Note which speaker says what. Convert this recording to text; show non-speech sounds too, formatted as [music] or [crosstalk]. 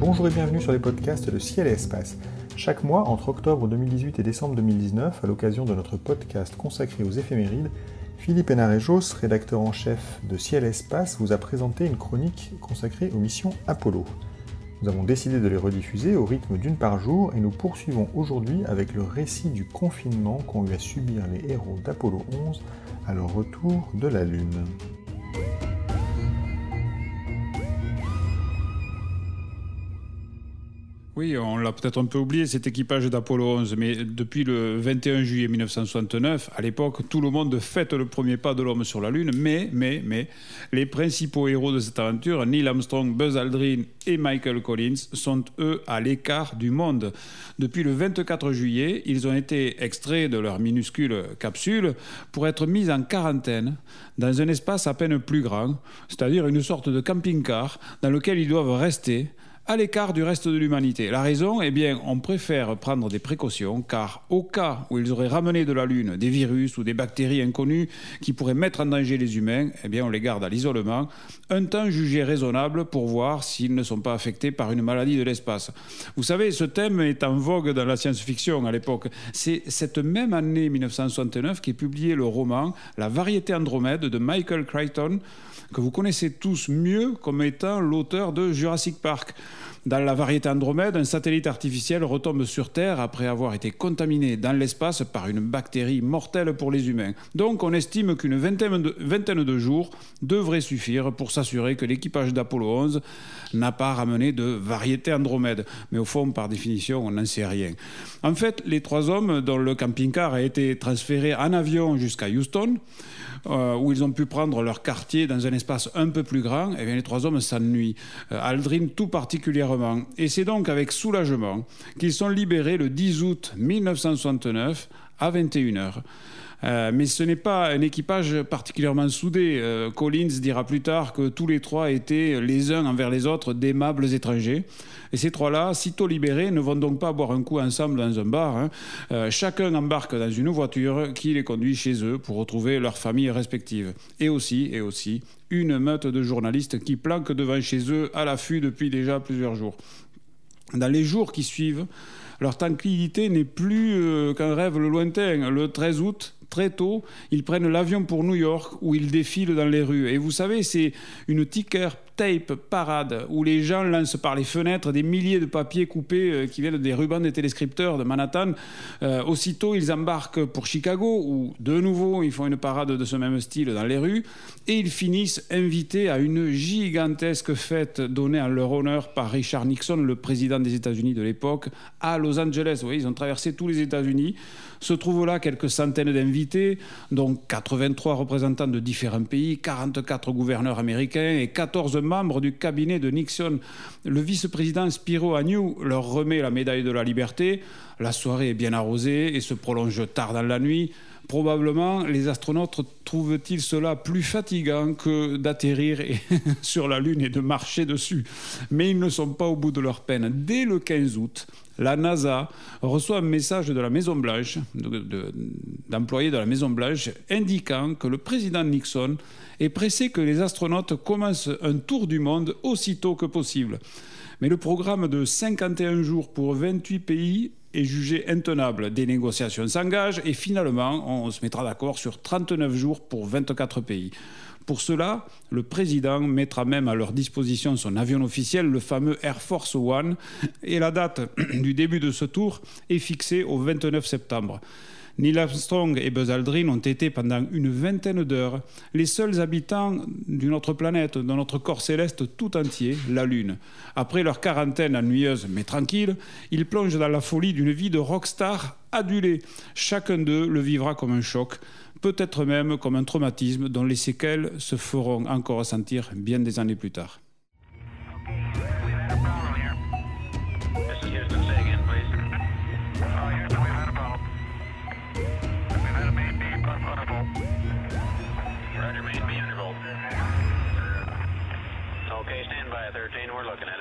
Speaker 1: Bonjour et bienvenue sur les podcasts de Ciel et Espace. Chaque mois, entre octobre 2018 et décembre 2019, à l'occasion de notre podcast consacré aux éphémérides, Philippe Hénarejos, rédacteur en chef de Ciel et Espace, vous a présenté une chronique consacrée aux missions Apollo. Nous avons décidé de les rediffuser au rythme d'une par jour et nous poursuivons aujourd'hui avec le récit du confinement qu'ont eu à subir les héros d'Apollo 11 à leur retour de la Lune.
Speaker 2: Oui, on l'a peut-être un peu oublié, cet équipage d'Apollo 11, mais depuis le 21 juillet 1969, à l'époque, tout le monde fête le premier pas de l'homme sur la Lune, mais, mais, mais, les principaux héros de cette aventure, Neil Armstrong, Buzz Aldrin et Michael Collins, sont eux à l'écart du monde. Depuis le 24 juillet, ils ont été extraits de leur minuscule capsule pour être mis en quarantaine dans un espace à peine plus grand, c'est-à-dire une sorte de camping-car dans lequel ils doivent rester à l'écart du reste de l'humanité. La raison, eh bien, on préfère prendre des précautions car au cas où ils auraient ramené de la Lune des virus ou des bactéries inconnues qui pourraient mettre en danger les humains, eh bien, on les garde à l'isolement, un temps jugé raisonnable pour voir s'ils ne sont pas affectés par une maladie de l'espace. Vous savez, ce thème est en vogue dans la science-fiction à l'époque. C'est cette même année 1969 qu'est publié le roman La variété Andromède de Michael Crichton, que vous connaissez tous mieux comme étant l'auteur de Jurassic Park. Dans la variété Andromède, un satellite artificiel retombe sur Terre après avoir été contaminé dans l'espace par une bactérie mortelle pour les humains. Donc on estime qu'une vingtaine de, jours devrait suffire pour s'assurer que l'équipage d'Apollo 11 n'a pas ramené de variété Andromède. Mais au fond, par définition, on n'en sait rien. En fait, les trois hommes dont le camping-car a été transféré en avion jusqu'à Houston, euh, où ils ont pu prendre leur quartier dans un espace un peu plus grand, eh bien les trois hommes s'ennuient. Euh, Aldrin tout particulièrement. Et c'est donc avec soulagement qu'ils sont libérés le 10 août 1969 à 21h. Euh, mais ce n'est pas un équipage particulièrement soudé. Euh, Collins dira plus tard que tous les trois étaient les uns envers les autres d'aimables étrangers. Et ces trois-là, sitôt libérés, ne vont donc pas boire un coup ensemble dans un bar. Hein. Euh, chacun embarque dans une voiture qui les conduit chez eux pour retrouver leurs familles respectives. Et aussi, et aussi, une meute de journalistes qui planquent devant chez eux à l'affût depuis déjà plusieurs jours. Dans les jours qui suivent, leur tranquillité n'est plus qu'un rêve lointain. Le 13 août, très tôt, ils prennent l'avion pour New York où ils défilent dans les rues. Et vous savez, c'est une ticker parade où les gens lancent par les fenêtres des milliers de papiers coupés euh, qui viennent des rubans des téléscripteurs de Manhattan. Euh, aussitôt, ils embarquent pour Chicago où, de nouveau, ils font une parade de ce même style dans les rues et ils finissent invités à une gigantesque fête donnée en leur honneur par Richard Nixon, le président des États-Unis de l'époque, à Los Angeles. Vous voyez, ils ont traversé tous les États-Unis. Se trouvent là quelques centaines d'invités, dont 83 représentants de différents pays, 44 gouverneurs américains et 14 membres du cabinet de Nixon. Le vice-président Spiro Agnew leur remet la médaille de la liberté. La soirée est bien arrosée et se prolonge tard dans la nuit. Probablement, les astronautes trouvent-ils cela plus fatigant que d'atterrir [laughs] sur la Lune et de marcher dessus? Mais ils ne sont pas au bout de leur peine. Dès le 15 août, la NASA reçoit un message de la Maison Blanche, d'employés de, de la Maison Blanche, indiquant que le président Nixon est pressé que les astronautes commencent un tour du monde aussitôt que possible. Mais le programme de 51 jours pour 28 pays est jugé intenable. Des négociations s'engagent et finalement, on se mettra d'accord sur 39 jours pour 24 pays. Pour cela, le président mettra même à leur disposition son avion officiel, le fameux Air Force One, et la date du début de ce tour est fixée au 29 septembre. Neil Armstrong et Buzz Aldrin ont été pendant une vingtaine d'heures les seuls habitants d'une autre planète, de notre corps céleste tout entier, la Lune. Après leur quarantaine ennuyeuse mais tranquille, ils plongent dans la folie d'une vie de rockstar adulée. Chacun d'eux le vivra comme un choc, peut-être même comme un traumatisme dont les séquelles se feront encore ressentir bien des années plus tard.
Speaker 3: Looking at.